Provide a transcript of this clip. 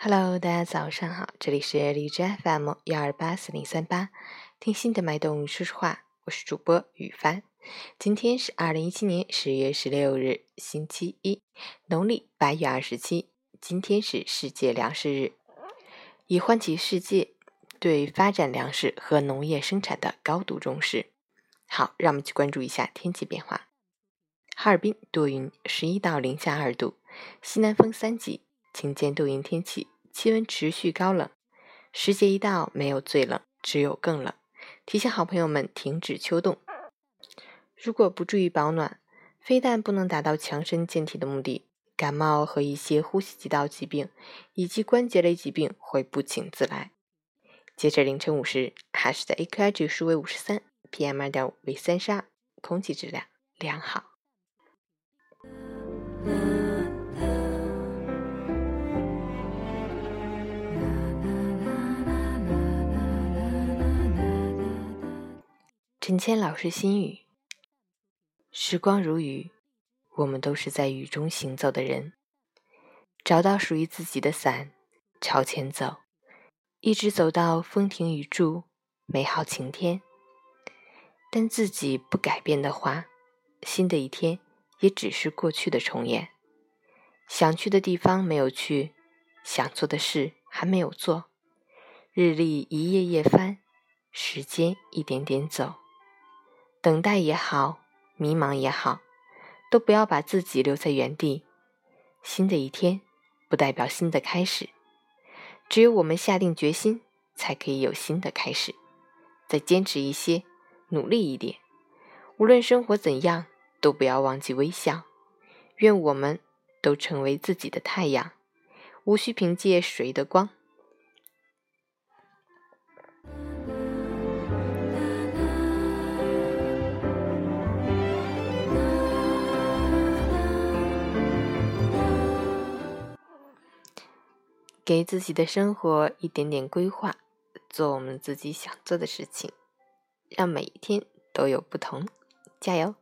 Hello，大家早上好，这里是荔枝 FM 幺二八四零三八，听心的脉动说说话，我是主播雨帆。今天是二零一七年十月十六日，星期一，农历八月二十七。今天是世界粮食日，以唤起世界对发展粮食和农业生产的高度重视。好，让我们去关注一下天气变化。哈尔滨多云，十一到零下二度，西南风三级。晴间多云天气，气温持续高冷。时节一到，没有最冷，只有更冷。提醒好朋友们停止秋冻。如果不注意保暖，非但不能达到强身健体的目的，感冒和一些呼吸道疾病以及关节类疾病会不请自来。截至凌晨五时，哈市的 AQI 指数为五十三，PM 二点五为三十二，空气质量良好。陈谦老师心语：时光如雨，我们都是在雨中行走的人。找到属于自己的伞，朝前走，一直走到风停雨住，美好晴天。但自己不改变的话，新的一天也只是过去的重演。想去的地方没有去，想做的事还没有做，日历一页页翻，时间一点点走。等待也好，迷茫也好，都不要把自己留在原地。新的一天不代表新的开始，只有我们下定决心，才可以有新的开始。再坚持一些，努力一点，无论生活怎样，都不要忘记微笑。愿我们都成为自己的太阳，无需凭借谁的光。给自己的生活一点点规划，做我们自己想做的事情，让每一天都有不同。加油！